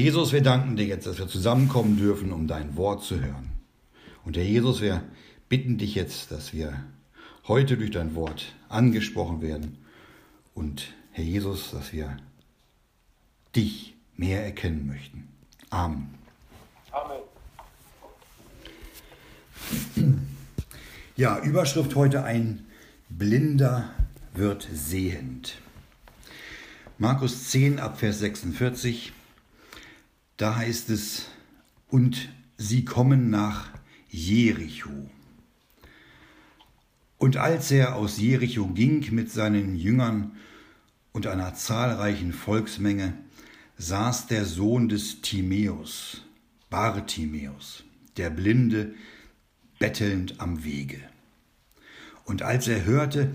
Jesus, wir danken dir jetzt, dass wir zusammenkommen dürfen, um dein Wort zu hören. Und Herr Jesus, wir bitten dich jetzt, dass wir heute durch dein Wort angesprochen werden und Herr Jesus, dass wir dich mehr erkennen möchten. Amen. Amen. Ja, Überschrift heute ein Blinder wird sehend. Markus 10 ab Vers 46, da heißt es, und sie kommen nach Jericho. Und als er aus Jericho ging mit seinen Jüngern und einer zahlreichen Volksmenge, saß der Sohn des Timäus, Bartimäus, der Blinde, bettelnd am Wege. Und als er hörte,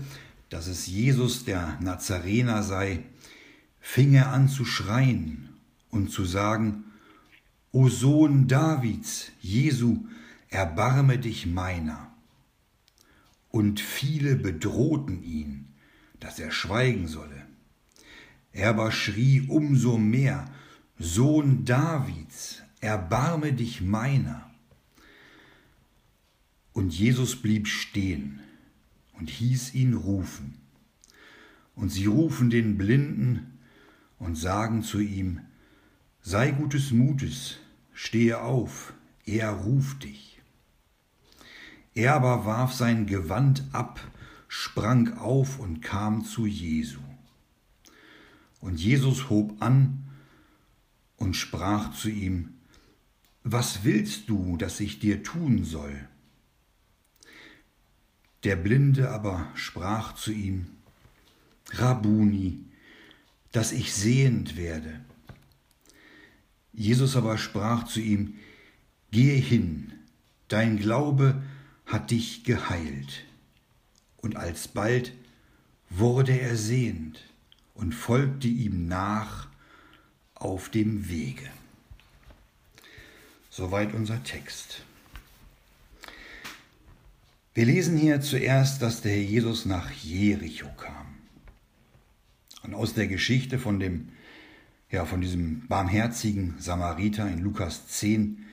dass es Jesus der Nazarener sei, fing er an zu schreien und zu sagen, O Sohn Davids, Jesu, erbarme dich meiner. Und viele bedrohten ihn, dass er schweigen solle. Er aber schrie umso mehr, Sohn Davids, erbarme dich meiner. Und Jesus blieb stehen und hieß ihn rufen. Und sie rufen den Blinden und sagen zu ihm, sei gutes Mutes, stehe auf, er ruft dich. Er aber warf sein Gewand ab, sprang auf und kam zu Jesu. Und Jesus hob an und sprach zu ihm, Was willst du, dass ich dir tun soll? Der Blinde aber sprach zu ihm, Rabuni, dass ich sehend werde. Jesus aber sprach zu ihm, Gehe hin, dein Glaube hat dich geheilt. Und alsbald wurde er sehend und folgte ihm nach auf dem Wege. Soweit unser Text. Wir lesen hier zuerst, dass der Herr Jesus nach Jericho kam. Und aus der Geschichte von dem, ja, von diesem barmherzigen Samariter in Lukas 10,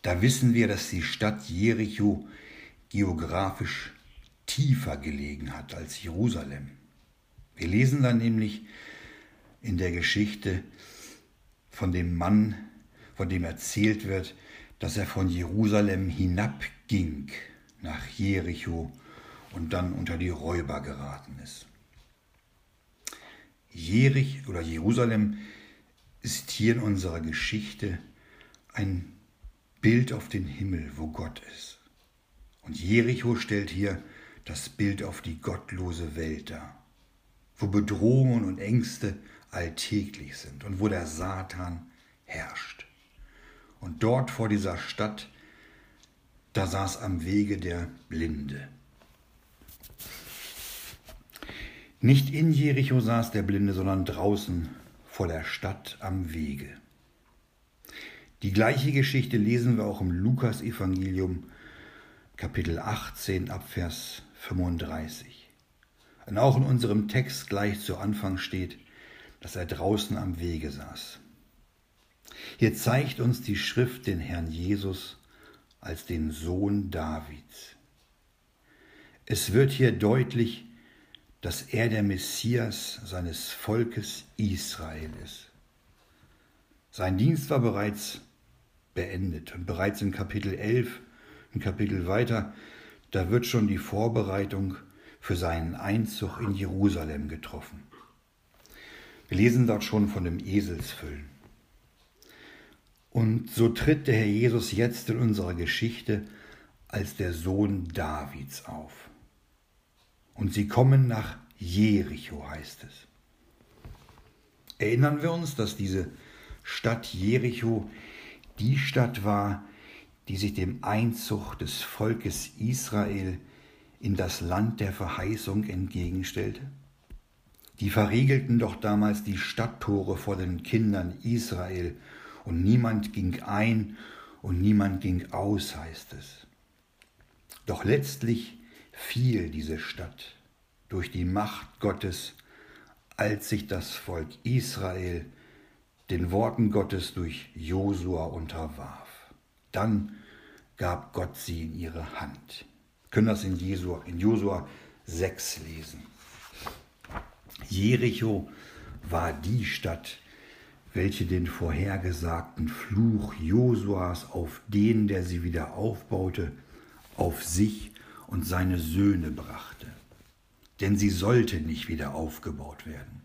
da wissen wir, dass die Stadt Jericho geografisch tiefer gelegen hat als Jerusalem. Wir lesen dann nämlich in der Geschichte von dem Mann, von dem erzählt wird, dass er von Jerusalem hinabging nach Jericho und dann unter die Räuber geraten ist. Jerich oder Jerusalem ist hier in unserer Geschichte ein Bild auf den Himmel, wo Gott ist. Und Jericho stellt hier das Bild auf die gottlose Welt dar, wo Bedrohungen und Ängste alltäglich sind und wo der Satan herrscht. Und dort vor dieser Stadt, da saß am Wege der Blinde. Nicht in Jericho saß der Blinde, sondern draußen vor der Stadt am Wege. Die gleiche Geschichte lesen wir auch im Lukas-Evangelium, Kapitel 18, Abvers 35. Und auch in unserem Text gleich zu Anfang steht, dass er draußen am Wege saß. Hier zeigt uns die Schrift den Herrn Jesus als den Sohn Davids. Es wird hier deutlich, dass er der Messias seines Volkes Israel ist. Sein Dienst war bereits beendet und bereits in Kapitel 11, ein Kapitel weiter, da wird schon die Vorbereitung für seinen Einzug in Jerusalem getroffen. Wir lesen dort schon von dem Eselsfüllen. Und so tritt der Herr Jesus jetzt in unserer Geschichte als der Sohn Davids auf. Und sie kommen nach Jericho, heißt es. Erinnern wir uns, dass diese Stadt Jericho die Stadt war, die sich dem Einzug des Volkes Israel in das Land der Verheißung entgegenstellte? Die verriegelten doch damals die Stadttore vor den Kindern Israel, und niemand ging ein und niemand ging aus, heißt es. Doch letztlich fiel diese Stadt durch die Macht Gottes, als sich das Volk Israel den Worten Gottes durch Josua unterwarf. Dann gab Gott sie in ihre Hand. Wir können das in, Jesua, in Josua 6 lesen. Jericho war die Stadt, welche den vorhergesagten Fluch Josuas auf den, der sie wieder aufbaute, auf sich und seine Söhne brachte. Denn sie sollte nicht wieder aufgebaut werden.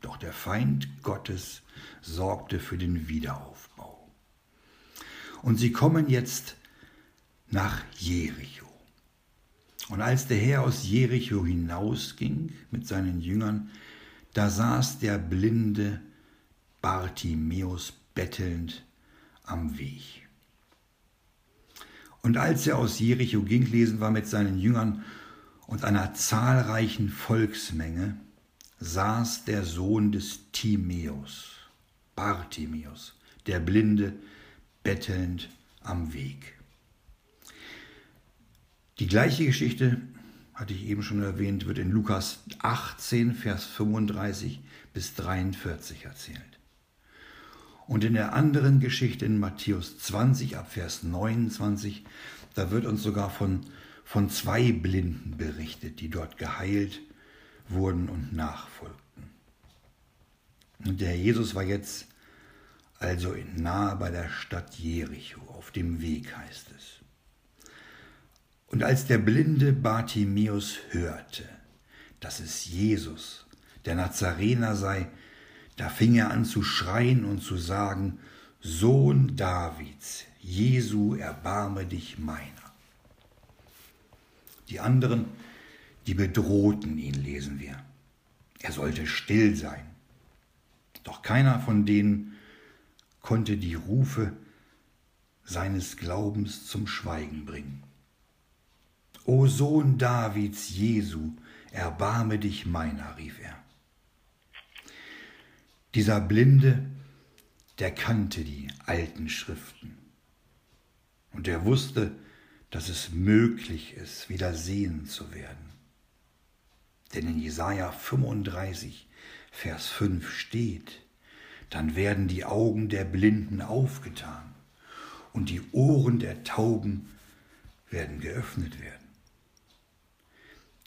Doch der Feind Gottes sorgte für den Wiederaufbau. Und sie kommen jetzt nach Jericho. Und als der Herr aus Jericho hinausging mit seinen Jüngern, da saß der blinde Bartimäus bettelnd am Weg. Und als er aus Jericho ging, lesen wir mit seinen Jüngern und einer zahlreichen Volksmenge, saß der Sohn des Timäus, Bartimäus, der Blinde, bettelnd am Weg. Die gleiche Geschichte, hatte ich eben schon erwähnt, wird in Lukas 18, Vers 35 bis 43 erzählt. Und in der anderen Geschichte in Matthäus 20 ab Vers 29, da wird uns sogar von, von zwei Blinden berichtet, die dort geheilt wurden und nachfolgten. Und der Herr Jesus war jetzt also nahe bei der Stadt Jericho, auf dem Weg heißt es. Und als der blinde Bartimäus hörte, dass es Jesus, der Nazarener sei, da fing er an zu schreien und zu sagen, Sohn Davids, Jesu, erbarme dich meiner. Die anderen, die bedrohten ihn, lesen wir. Er sollte still sein. Doch keiner von denen konnte die Rufe seines Glaubens zum Schweigen bringen. O Sohn Davids Jesu, erbarme dich meiner, rief er. Dieser Blinde, der kannte die alten Schriften. Und er wusste, dass es möglich ist, wieder sehen zu werden. Denn in Jesaja 35, Vers 5 steht, dann werden die Augen der Blinden aufgetan und die Ohren der Tauben werden geöffnet werden.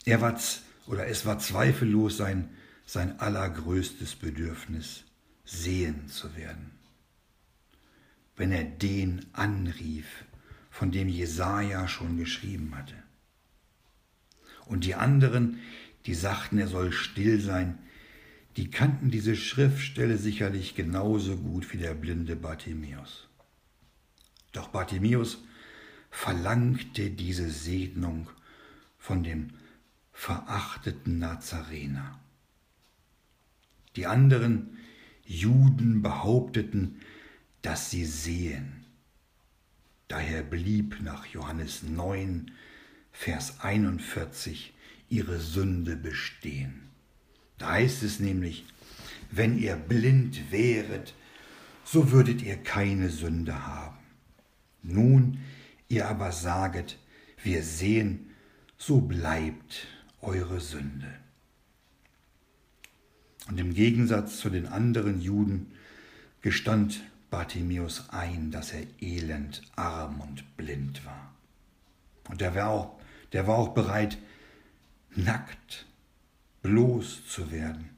Er war, oder es war zweifellos sein, sein allergrößtes Bedürfnis, sehen zu werden. Wenn er den anrief, von dem Jesaja schon geschrieben hatte. Und die anderen, die sagten, er soll still sein, die kannten diese Schriftstelle sicherlich genauso gut wie der blinde Bartimäus. Doch Bartimäus verlangte diese Segnung von dem verachteten Nazarener. Die anderen Juden behaupteten, dass sie sehen. Daher blieb nach Johannes 9, Vers 41 ihre Sünde bestehen. Da heißt es nämlich, wenn ihr blind wäret, so würdet ihr keine Sünde haben. Nun ihr aber saget, wir sehen, so bleibt eure Sünde. Und im Gegensatz zu den anderen Juden gestand Bartimäus ein, dass er elend, arm und blind war. Und der war auch, der war auch bereit, nackt, bloß zu werden,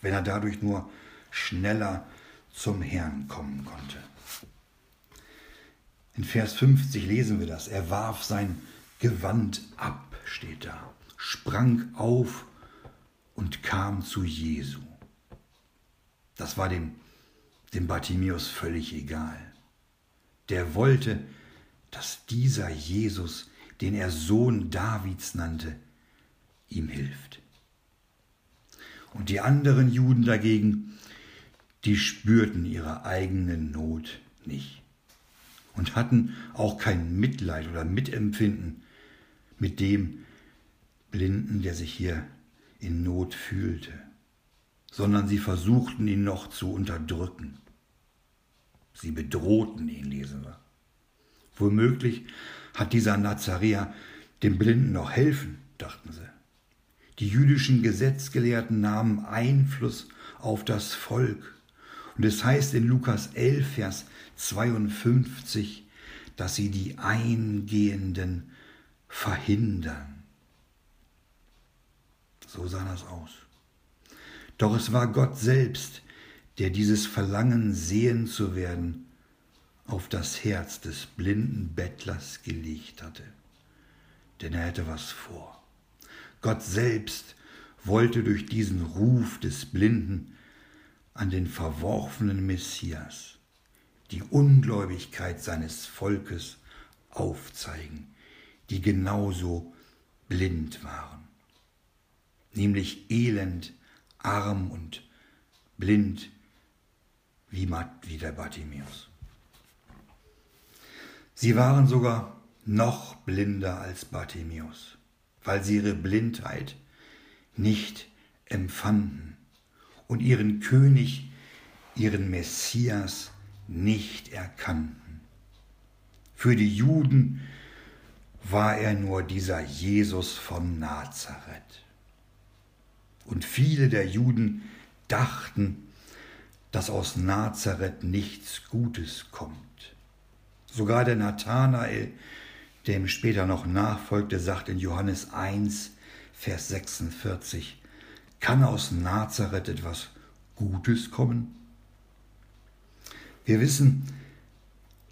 wenn er dadurch nur schneller zum Herrn kommen konnte. In Vers 50 lesen wir das. Er warf sein Gewand ab, steht da, sprang auf und kam zu Jesu. Das war dem, dem Bartimäus völlig egal. Der wollte, dass dieser Jesus, den er Sohn Davids nannte, ihm hilft. Und die anderen Juden dagegen, die spürten ihre eigene Not nicht und hatten auch kein Mitleid oder Mitempfinden mit dem Blinden, der sich hier in Not fühlte, sondern sie versuchten ihn noch zu unterdrücken. Sie bedrohten ihn, lesen wir. Womöglich hat dieser Nazaräer dem Blinden noch helfen, dachten sie. Die jüdischen Gesetzgelehrten nahmen Einfluss auf das Volk Und es heißt in Lukas 11, Vers 52, dass sie die Eingehenden verhindern. So sah das aus. Doch es war Gott selbst, der dieses Verlangen, sehen zu werden, auf das Herz des blinden Bettlers gelegt hatte. Denn er hätte was vor. Gott selbst wollte durch diesen Ruf des Blinden an den verworfenen Messias die Ungläubigkeit seines Volkes aufzeigen, die genauso blind waren, nämlich elend, arm und blind wie, wie der Bartimäus. Sie waren sogar noch blinder als Bartimäus, weil sie ihre Blindheit nicht empfanden und ihren König, ihren Messias nicht erkannten. Für die Juden war er nur dieser Jesus von Nazareth. Und viele der Juden dachten, dass aus Nazareth nichts Gutes kommt. Sogar der Nathanael, dem später noch nachfolgte, sagt in Johannes 1, Vers 46, kann aus Nazareth etwas Gutes kommen? Wir wissen,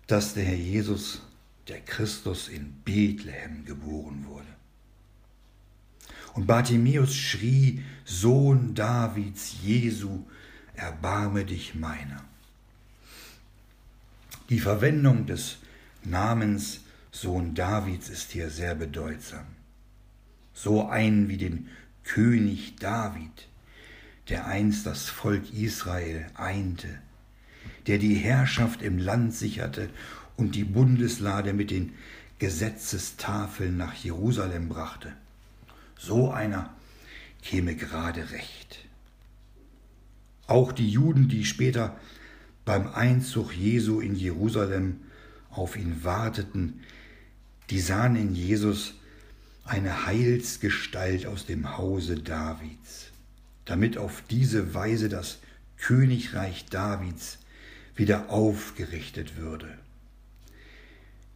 dass der Herr Jesus, der Christus, in Bethlehem geboren wurde. Und Bartimäus schrie, Sohn Davids, Jesu, erbarme dich meiner. Die Verwendung des Namens Sohn Davids ist hier sehr bedeutsam. So einen wie den König David, der einst das Volk Israel einte, der die Herrschaft im Land sicherte und die Bundeslade mit den Gesetzestafeln nach Jerusalem brachte. So einer käme gerade recht. Auch die Juden, die später beim Einzug Jesu in Jerusalem auf ihn warteten, die sahen in Jesus eine Heilsgestalt aus dem Hause Davids, damit auf diese Weise das Königreich Davids wieder aufgerichtet würde.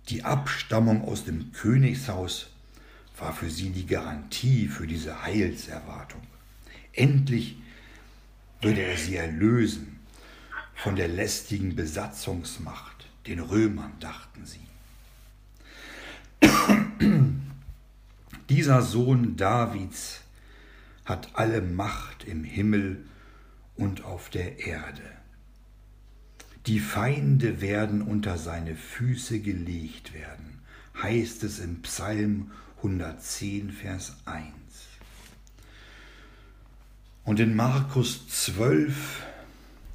Die Abstammung aus dem Königshaus war für sie die Garantie für diese Heilserwartung. Endlich würde er sie erlösen von der lästigen Besatzungsmacht, den Römern, dachten sie. Dieser Sohn Davids hat alle Macht im Himmel und auf der Erde. Die Feinde werden unter seine Füße gelegt werden, heißt es im Psalm 110, Vers 1. Und in Markus 12,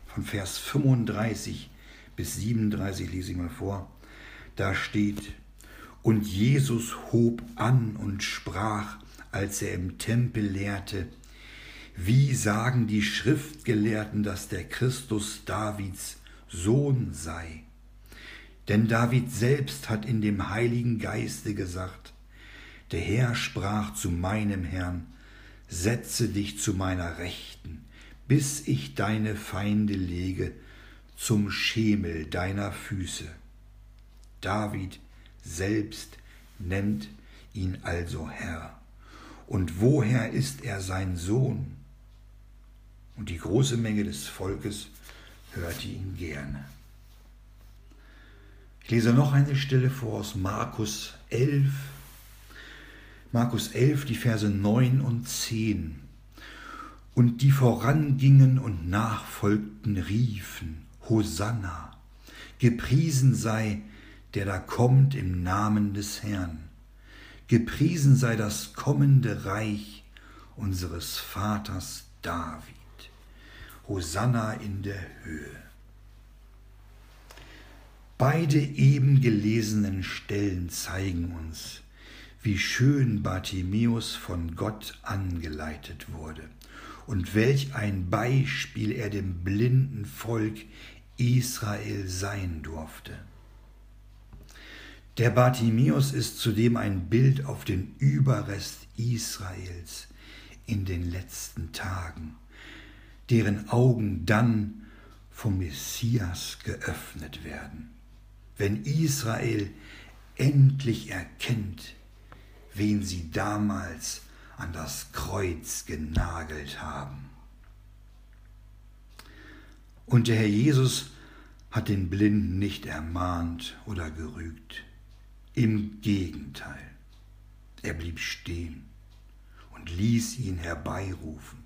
von Vers 35 bis 37 lese ich mal vor, da steht, und Jesus hob an und sprach, als er im Tempel lehrte, wie sagen die Schriftgelehrten, dass der Christus Davids Sohn sei? Denn David selbst hat in dem Heiligen Geiste gesagt, der Herr sprach zu meinem Herrn, setze dich zu meiner Rechten, bis ich deine Feinde lege zum Schemel deiner Füße. David selbst nennt ihn also Herr. Und woher ist er sein Sohn? Und die große Menge des Volkes hörte ihn gerne. Ich lese noch eine Stelle vor aus Markus 11. Markus 11, die Verse 9 und 10. Und die vorangingen und nachfolgten, riefen, Hosanna, gepriesen sei der da kommt im Namen des Herrn. Gepriesen sei das kommende Reich unseres Vaters David. Hosanna in der Höhe. Beide eben gelesenen Stellen zeigen uns, wie schön Bartimäus von Gott angeleitet wurde und welch ein Beispiel er dem blinden Volk Israel sein durfte. Der Bartimäus ist zudem ein Bild auf den Überrest Israels in den letzten Tagen, deren Augen dann vom Messias geöffnet werden, wenn Israel endlich erkennt, wen sie damals an das Kreuz genagelt haben. Und der Herr Jesus hat den Blinden nicht ermahnt oder gerügt. Im Gegenteil, er blieb stehen und ließ ihn herbeirufen.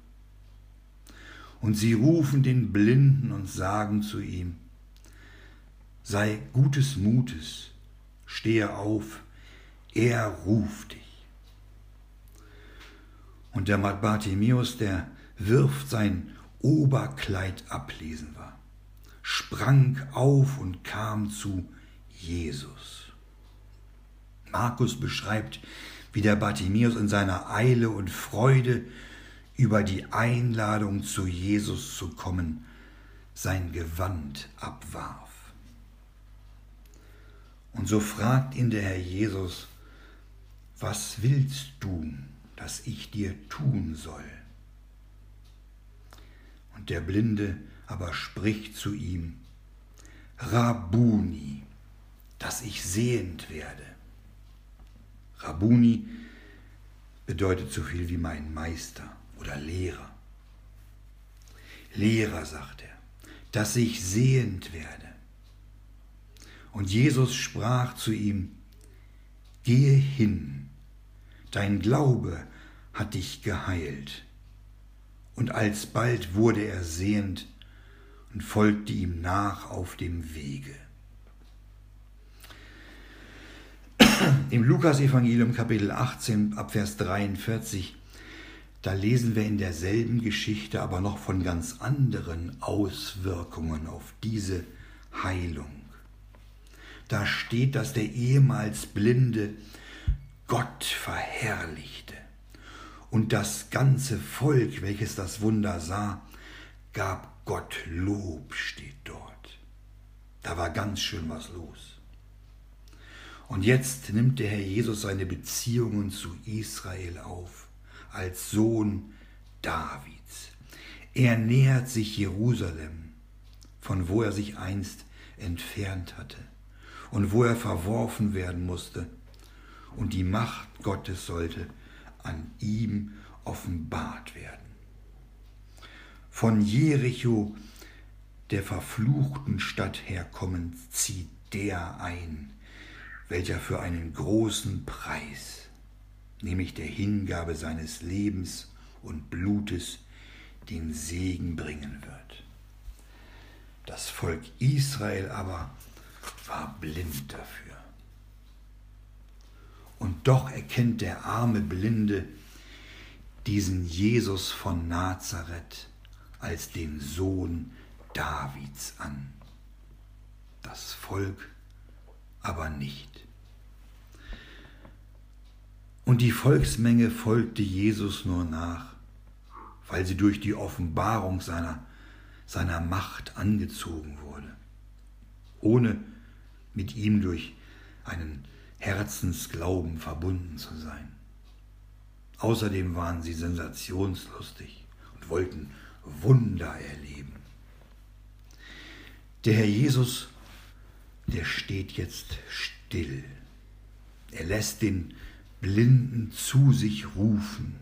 Und sie rufen den Blinden und sagen zu ihm, sei gutes Mutes, stehe auf, er ruft dich. Und der Bartimäus, der wirft sein Oberkleid ablesen war, sprang auf und kam zu Jesus. Markus beschreibt, wie der Bartimäus in seiner Eile und Freude über die Einladung zu Jesus zu kommen, sein Gewand abwarf. Und so fragt ihn der Herr Jesus, was willst du, dass ich dir tun soll? Und der Blinde aber spricht zu ihm, Rabuni, dass ich sehend werde. Rabuni bedeutet so viel wie mein Meister oder Lehrer. Lehrer, sagt er, dass ich sehend werde. Und Jesus sprach zu ihm, Gehe hin, dein Glaube hat dich geheilt. Und alsbald wurde er sehend und folgte ihm nach auf dem Wege. Im Lukasevangelium Kapitel 18 ab Vers 43 da lesen wir in derselben Geschichte aber noch von ganz anderen Auswirkungen auf diese Heilung. Da steht, dass der ehemals Blinde Gott verherrlichte. Und das ganze Volk, welches das Wunder sah, gab Gott Lob, steht dort. Da war ganz schön was los. Und jetzt nimmt der Herr Jesus seine Beziehungen zu Israel auf als Sohn Davids. Er nähert sich Jerusalem, von wo er sich einst entfernt hatte und wo er verworfen werden musste, und die Macht Gottes sollte an ihm offenbart werden. Von Jericho, der verfluchten Stadt herkommend, zieht der ein, welcher für einen großen Preis nämlich der Hingabe seines Lebens und Blutes, den Segen bringen wird. Das Volk Israel aber war blind dafür. Und doch erkennt der arme Blinde diesen Jesus von Nazareth als den Sohn Davids an. Das Volk aber nicht. Und die Volksmenge folgte Jesus nur nach, weil sie durch die Offenbarung seiner, seiner Macht angezogen wurde, ohne mit ihm durch einen Herzensglauben verbunden zu sein. Außerdem waren sie sensationslustig und wollten Wunder erleben. Der Herr Jesus, der steht jetzt still. Er lässt den Blinden zu sich rufen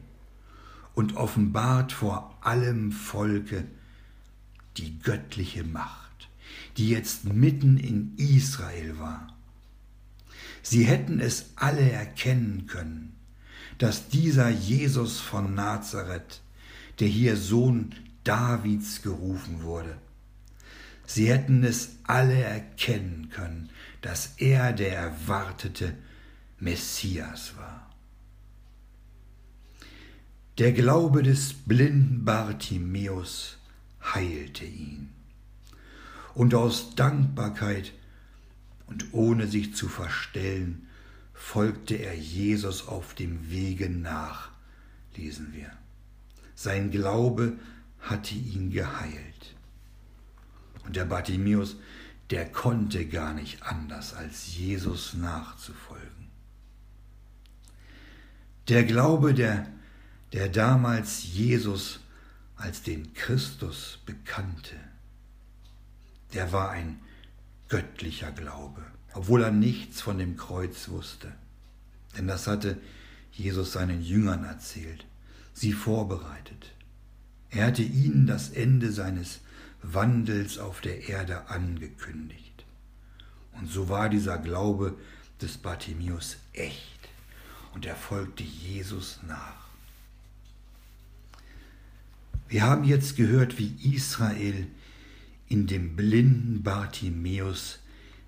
und offenbart vor allem Volke die göttliche Macht, die jetzt mitten in Israel war. Sie hätten es alle erkennen können, dass dieser Jesus von Nazareth, der hier Sohn Davids gerufen wurde, sie hätten es alle erkennen können, dass er der erwartete Messias war. Der Glaube des blinden Bartimäus heilte ihn. Und aus Dankbarkeit und ohne sich zu verstellen, folgte er Jesus auf dem Wege nach, lesen wir. Sein Glaube hatte ihn geheilt. Und der Bartimäus, der konnte gar nicht anders, als Jesus nachzufolgen. Der Glaube, der, der damals Jesus als den Christus bekannte, der war ein göttlicher Glaube, obwohl er nichts von dem Kreuz wusste. Denn das hatte Jesus seinen Jüngern erzählt, sie vorbereitet. Er hatte ihnen das Ende seines Wandels auf der Erde angekündigt. Und so war dieser Glaube des Bartimäus echt und er folgte Jesus nach. Wir haben jetzt gehört, wie Israel in dem blinden Bartimäus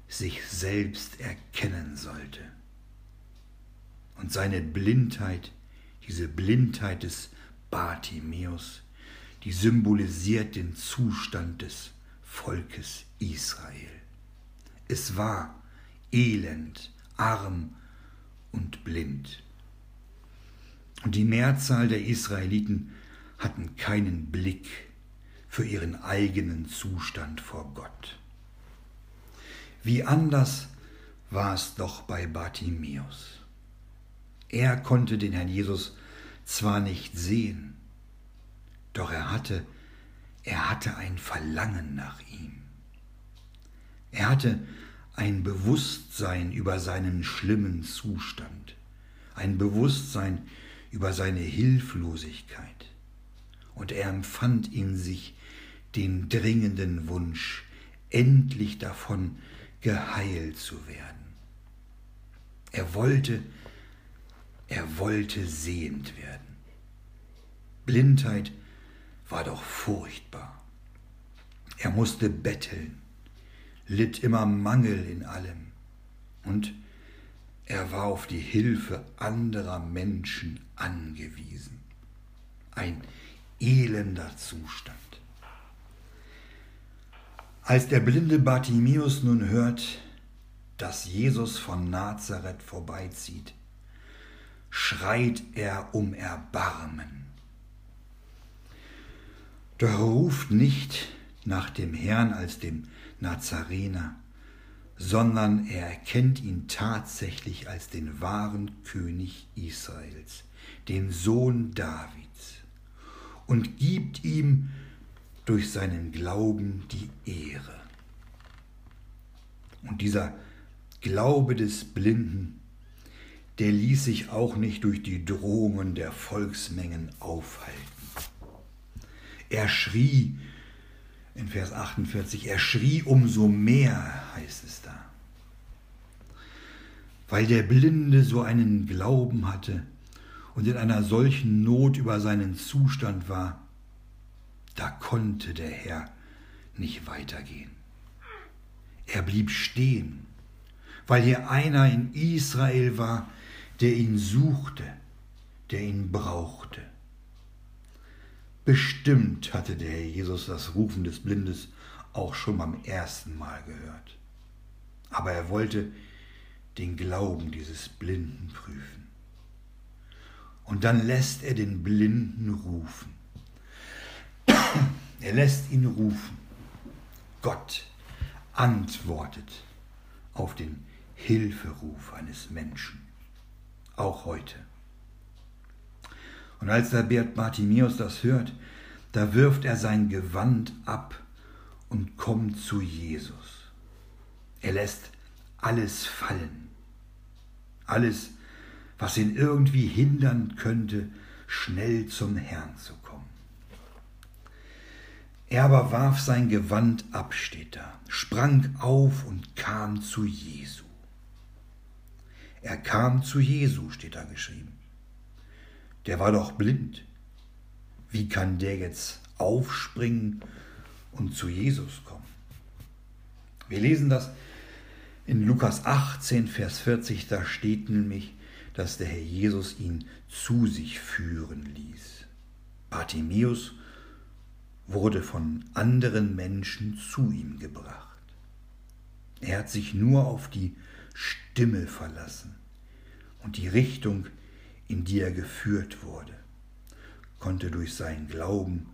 sich selbst erkennen sollte. Und seine Blindheit, diese Blindheit des Bartimäus, die symbolisiert den Zustand des Volkes Israel. Es war elend, arm und blind. Und die Mehrzahl der Israeliten hatten keinen Blick für ihren eigenen Zustand vor Gott. Wie anders war es doch bei Bartimäus. Er konnte den Herrn Jesus zwar nicht sehen, doch er hatte, er hatte ein Verlangen nach ihm. Er hatte ein Bewusstsein über seinen schlimmen Zustand, ein Bewusstsein über seine Hilflosigkeit. Und er empfand in sich den dringenden Wunsch, endlich davon geheilt zu werden. Er wollte, er wollte sehend werden. Blindheit war doch furchtbar. Er musste betteln, litt immer Mangel in allem und er war auf die Hilfe anderer Menschen angewiesen. Ein elender Zustand. Als der blinde Bartimäus nun hört, dass Jesus von Nazareth vorbeizieht, schreit er um Erbarmen. Doch er ruft nicht nach dem Herrn als dem Nazarener, sondern er erkennt ihn tatsächlich als den wahren König Israels, den Sohn Davids, und gibt ihm durch seinen Glauben die Ehre. Und dieser Glaube des Blinden, der ließ sich auch nicht durch die Drohungen der Volksmengen aufhalten. Er schrie in Vers 48, er schrie umso mehr, heißt es da. Weil der Blinde so einen Glauben hatte und in einer solchen Not über seinen Zustand war, da konnte der Herr nicht weitergehen. Er blieb stehen, weil hier einer in Israel war, der ihn suchte, der ihn brauchte. Bestimmt hatte der Herr Jesus das Rufen des Blindes auch schon beim ersten Mal gehört. Aber er wollte den Glauben dieses Blinden prüfen. Und dann lässt er den Blinden rufen. Er lässt ihn rufen. Gott antwortet auf den Hilferuf eines Menschen. Auch heute. Und als der Bert Bartimäus das hört, da wirft er sein Gewand ab und kommt zu Jesus. Er lässt alles fallen. Alles, was ihn irgendwie hindern könnte, schnell zum Herrn zu. Er aber warf sein Gewand ab, steht da, sprang auf und kam zu Jesu. Er kam zu Jesu, steht da geschrieben. Der war doch blind. Wie kann der jetzt aufspringen und zu Jesus kommen? Wir lesen das in Lukas 18, Vers 40, da steht nämlich, dass der Herr Jesus ihn zu sich führen ließ. Bartimäus wurde von anderen Menschen zu ihm gebracht. Er hat sich nur auf die Stimme verlassen und die Richtung, in die er geführt wurde, konnte durch seinen Glauben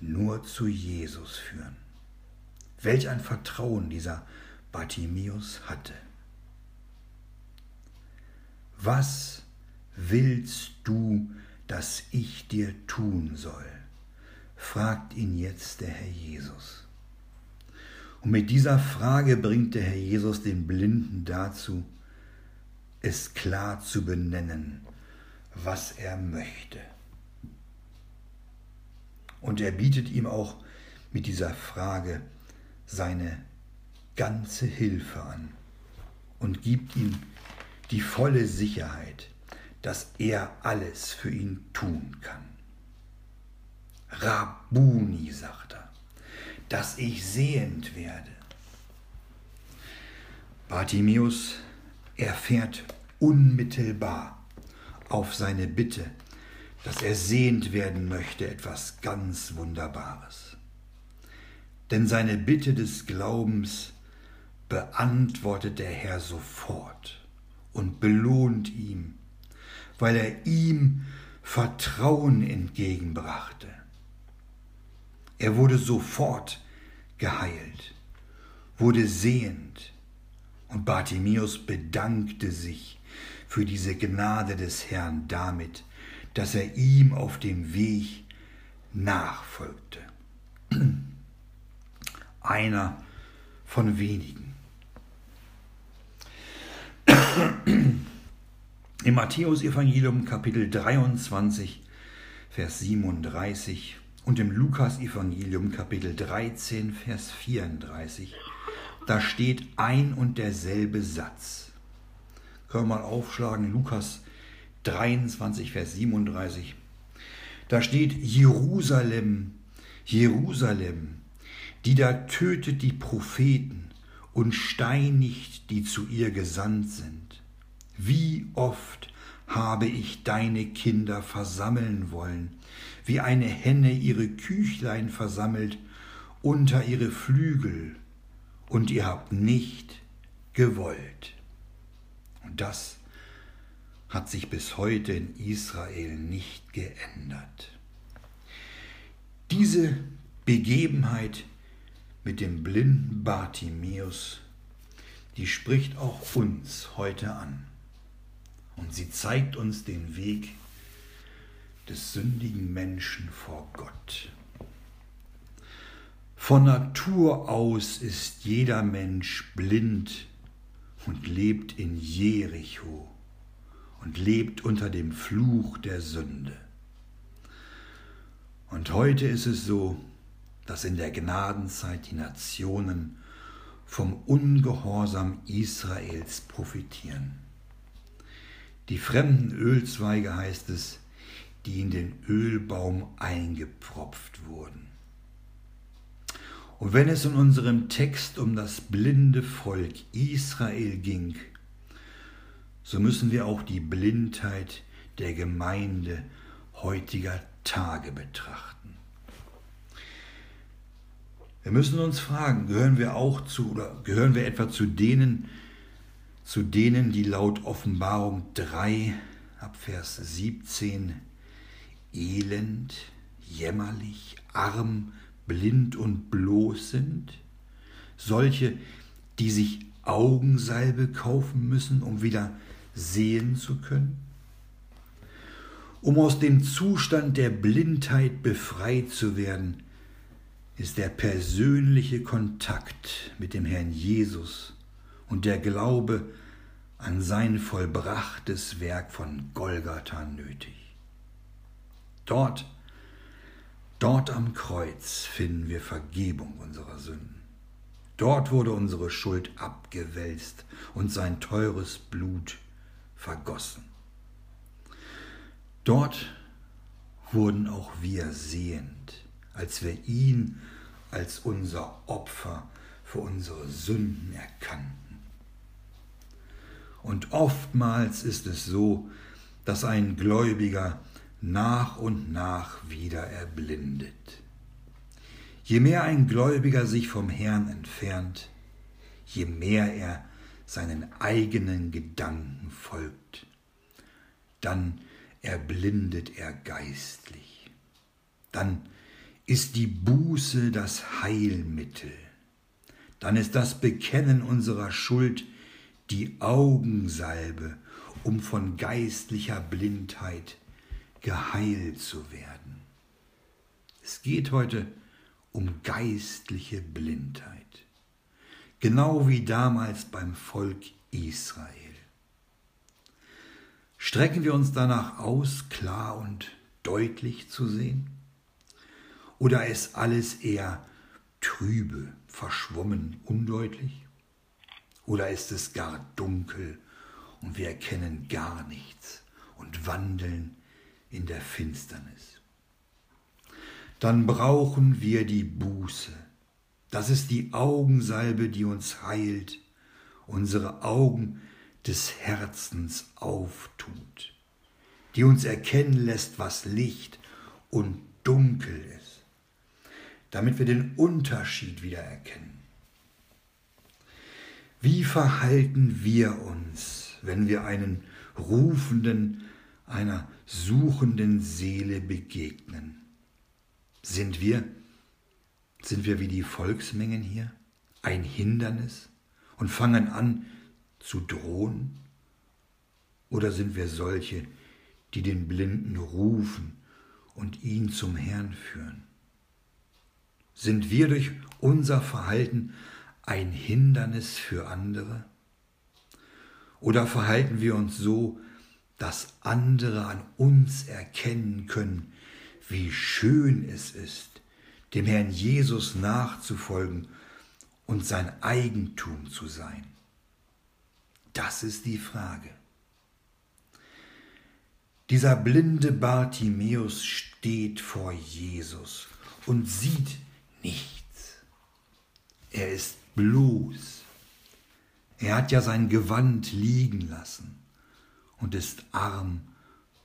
nur zu Jesus führen. Welch ein Vertrauen dieser Bartimäus hatte. Was willst du, dass ich dir tun soll? Fragt ihn jetzt der Herr Jesus. Und mit dieser Frage bringt der Herr Jesus den Blinden dazu, es klar zu benennen, was er möchte. Und er bietet ihm auch mit dieser Frage seine ganze Hilfe an und gibt ihm die volle Sicherheit, dass er alles für ihn tun kann. Rabuni, sagt er, dass ich sehend werde. Bartimäus erfährt unmittelbar auf seine Bitte, dass er sehend werden möchte, etwas ganz Wunderbares. Denn seine Bitte des Glaubens beantwortet der Herr sofort und belohnt ihm, weil er ihm Vertrauen entgegenbrachte. Er wurde sofort geheilt, wurde sehend und Bartimäus bedankte sich für diese Gnade des Herrn damit, dass er ihm auf dem Weg nachfolgte. Einer von wenigen. Im Matthäusevangelium Kapitel 23, Vers 37 und im Lukasevangelium Kapitel 13, Vers 34, da steht ein und derselbe Satz. Können wir mal aufschlagen, Lukas 23, Vers 37. Da steht Jerusalem, Jerusalem, die da tötet die Propheten und steinigt, die zu ihr gesandt sind. Wie oft habe ich deine Kinder versammeln wollen, wie eine Henne ihre Küchlein versammelt unter ihre Flügel, und ihr habt nicht gewollt. Und das hat sich bis heute in Israel nicht geändert. Diese Begebenheit mit dem blinden Bartimäus, die spricht auch uns heute an. Und sie zeigt uns den Weg des sündigen Menschen vor Gott. Von Natur aus ist jeder Mensch blind und lebt in Jericho und lebt unter dem Fluch der Sünde. Und heute ist es so, dass in der Gnadenzeit die Nationen vom Ungehorsam Israels profitieren. Die fremden Ölzweige heißt es, die in den Ölbaum eingepropft wurden. Und wenn es in unserem Text um das blinde Volk Israel ging, so müssen wir auch die Blindheit der Gemeinde heutiger Tage betrachten. Wir müssen uns fragen, gehören wir auch zu oder gehören wir etwa zu denen, zu denen, die laut Offenbarung 3 ab Vers 17 elend, jämmerlich, arm, blind und bloß sind? Solche, die sich Augensalbe kaufen müssen, um wieder sehen zu können? Um aus dem Zustand der Blindheit befreit zu werden, ist der persönliche Kontakt mit dem Herrn Jesus und der Glaube an sein vollbrachtes Werk von Golgatha nötig. Dort, dort am Kreuz finden wir Vergebung unserer Sünden. Dort wurde unsere Schuld abgewälzt und sein teures Blut vergossen. Dort wurden auch wir sehend, als wir ihn als unser Opfer für unsere Sünden erkannten. Und oftmals ist es so, dass ein Gläubiger nach und nach wieder erblindet. Je mehr ein Gläubiger sich vom Herrn entfernt, je mehr er seinen eigenen Gedanken folgt, dann erblindet er geistlich. Dann ist die Buße das Heilmittel. Dann ist das Bekennen unserer Schuld die Augensalbe, um von geistlicher Blindheit geheilt zu werden. Es geht heute um geistliche Blindheit. genau wie damals beim Volk Israel. Strecken wir uns danach aus, klar und deutlich zu sehen? Oder ist alles eher trübe, verschwommen, undeutlich? Oder ist es gar dunkel und wir erkennen gar nichts und wandeln in der Finsternis? Dann brauchen wir die Buße. Das ist die Augensalbe, die uns heilt, unsere Augen des Herzens auftut, die uns erkennen lässt, was Licht und Dunkel ist, damit wir den Unterschied wieder erkennen. Wie verhalten wir uns, wenn wir einen rufenden, einer suchenden Seele begegnen? Sind wir, sind wir wie die Volksmengen hier, ein Hindernis und fangen an, zu drohen? Oder sind wir solche, die den Blinden rufen und ihn zum Herrn führen? Sind wir durch unser Verhalten ein Hindernis für andere? Oder verhalten wir uns so, dass andere an uns erkennen können, wie schön es ist, dem Herrn Jesus nachzufolgen und sein Eigentum zu sein? Das ist die Frage. Dieser blinde Bartimäus steht vor Jesus und sieht nichts. Er ist bloß. Er hat ja sein Gewand liegen lassen und ist arm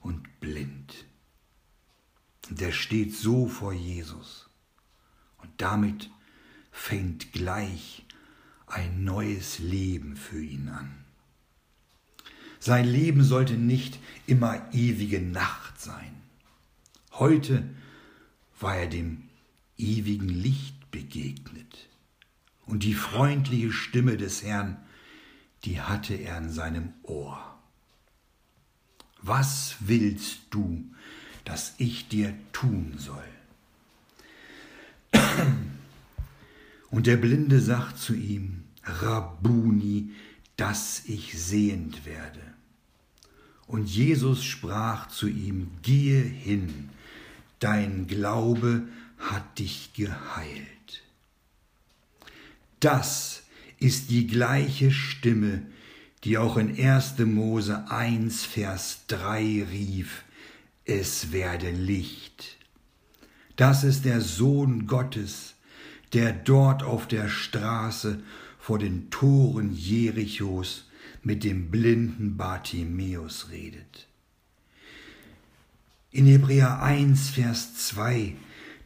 und blind. Und er steht so vor Jesus. Und damit fängt gleich ein neues Leben für ihn an. Sein Leben sollte nicht immer ewige Nacht sein. Heute war er dem ewigen Licht begegnet. Und die freundliche Stimme des Herrn, die hatte er in seinem Ohr. Was willst du, dass ich dir tun soll? Und der Blinde sagt zu ihm, Rabuni, dass ich sehend werde. Und Jesus sprach zu ihm, gehe hin, dein Glaube hat dich geheilt. Das ist die gleiche Stimme, die auch in 1. Mose 1, Vers 3 rief, es werde Licht. Das ist der Sohn Gottes, der dort auf der Straße vor den Toren Jerichos mit dem blinden Bartimäus redet. In Hebräer 1, Vers 2,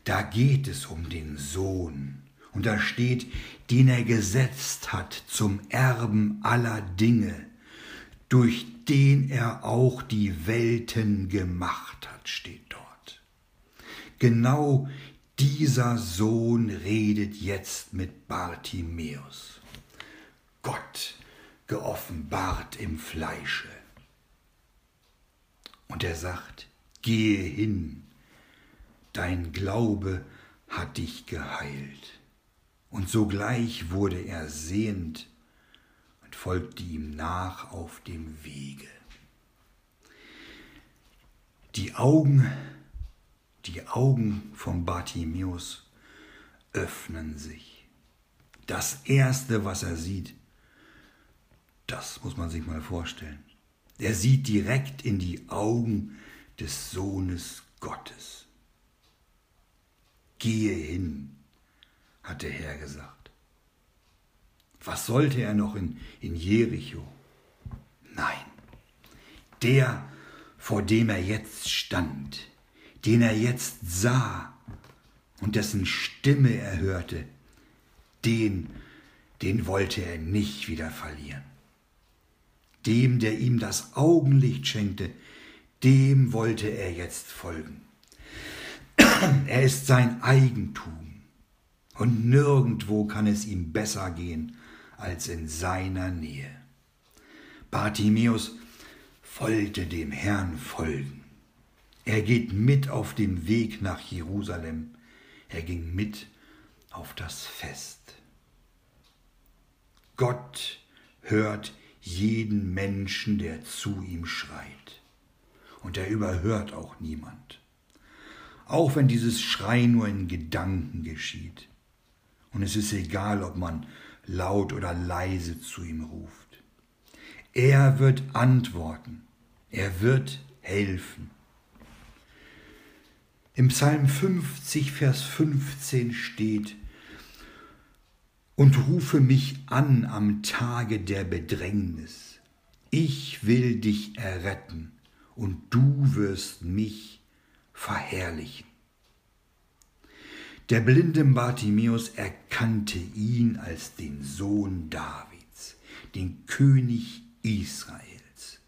da geht es um den Sohn. Und da steht, den er gesetzt hat zum Erben aller Dinge, durch den er auch die Welten gemacht hat, steht dort. Genau dieser Sohn redet jetzt mit Bartimäus. Gott geoffenbart im Fleische. Und er sagt, gehe hin, dein Glaube hat dich geheilt. Und sogleich wurde er sehend und folgte ihm nach auf dem Wege. Die Augen, die Augen von Bartimäus öffnen sich. Das Erste, was er sieht, das muss man sich mal vorstellen. Er sieht direkt in die Augen des Sohnes Gottes. Gehe hin, hat der Herr gesagt. Was sollte er noch in, in Jericho? Nein, der, vor dem er jetzt stand, den er jetzt sah und dessen Stimme er hörte, den, den wollte er nicht wieder verlieren dem, der ihm das Augenlicht schenkte, dem wollte er jetzt folgen. Er ist sein Eigentum und nirgendwo kann es ihm besser gehen als in seiner Nähe. Bartimäus wollte dem Herrn folgen. Er geht mit auf dem Weg nach Jerusalem. Er ging mit auf das Fest. Gott hört jeden Menschen, der zu ihm schreit. Und er überhört auch niemand. Auch wenn dieses Schreien nur in Gedanken geschieht. Und es ist egal, ob man laut oder leise zu ihm ruft. Er wird antworten. Er wird helfen. Im Psalm 50, Vers 15 steht, und rufe mich an am Tage der Bedrängnis. Ich will dich erretten und du wirst mich verherrlichen. Der blinde Bartimäus erkannte ihn als den Sohn Davids, den König Israels.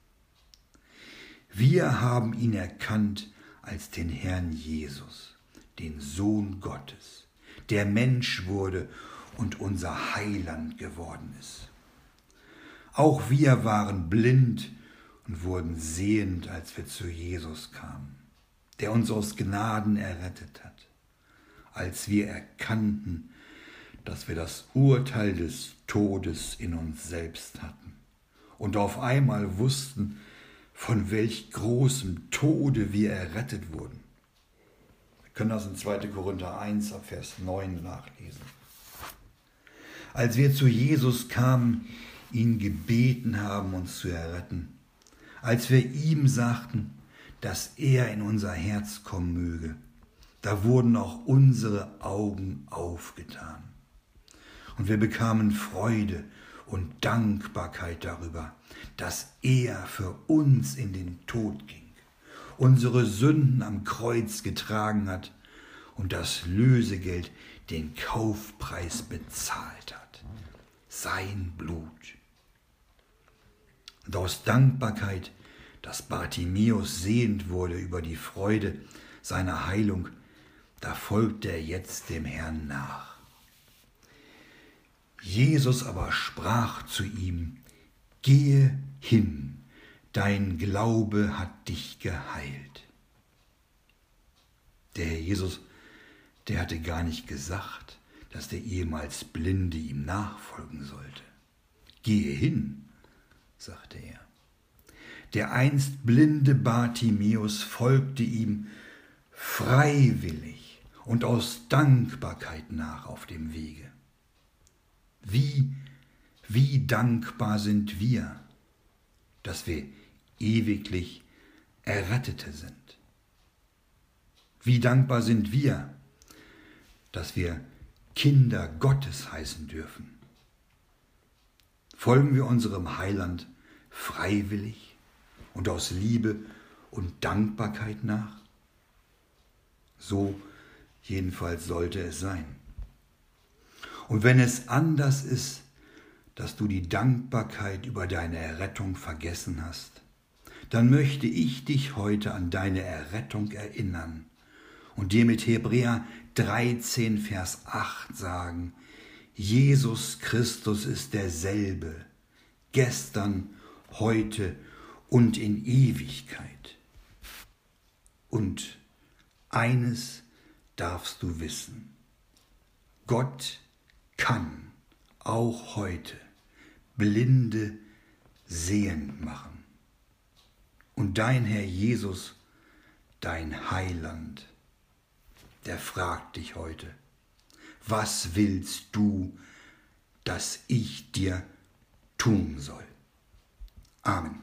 Wir haben ihn erkannt als den Herrn Jesus, den Sohn Gottes, der Mensch wurde und unser Heiland geworden ist. Auch wir waren blind und wurden sehend, als wir zu Jesus kamen, der uns aus Gnaden errettet hat, als wir erkannten, dass wir das Urteil des Todes in uns selbst hatten und auf einmal wussten, von welch großem Tode wir errettet wurden. Wir können das in 2. Korinther 1 ab Vers 9 nachlesen als wir zu Jesus kamen, ihn gebeten haben, uns zu erretten, als wir ihm sagten, dass er in unser Herz kommen möge, da wurden auch unsere Augen aufgetan. Und wir bekamen Freude und Dankbarkeit darüber, dass er für uns in den Tod ging, unsere Sünden am Kreuz getragen hat und das Lösegeld, den Kaufpreis bezahlt hat sein Blut. Und aus Dankbarkeit, dass Bartimäus sehend wurde über die Freude seiner Heilung, da folgte er jetzt dem Herrn nach. Jesus aber sprach zu ihm, Gehe hin, dein Glaube hat dich geheilt. Der Herr Jesus, der hatte gar nicht gesagt, dass der ehemals Blinde ihm nachfolgen sollte. Gehe hin, sagte er. Der einst blinde Bartimäus folgte ihm freiwillig und aus Dankbarkeit nach auf dem Wege. Wie, wie dankbar sind wir, dass wir ewiglich Errettete sind. Wie dankbar sind wir, dass wir Kinder Gottes heißen dürfen. Folgen wir unserem Heiland freiwillig und aus Liebe und Dankbarkeit nach? So jedenfalls sollte es sein. Und wenn es anders ist, dass du die Dankbarkeit über deine Errettung vergessen hast, dann möchte ich dich heute an deine Errettung erinnern und dir mit Hebräer 13, Vers 8 sagen, Jesus Christus ist derselbe, gestern, heute und in Ewigkeit. Und eines darfst du wissen, Gott kann auch heute Blinde sehend machen. Und dein Herr Jesus, dein Heiland, der fragt dich heute, was willst du, dass ich dir tun soll? Amen.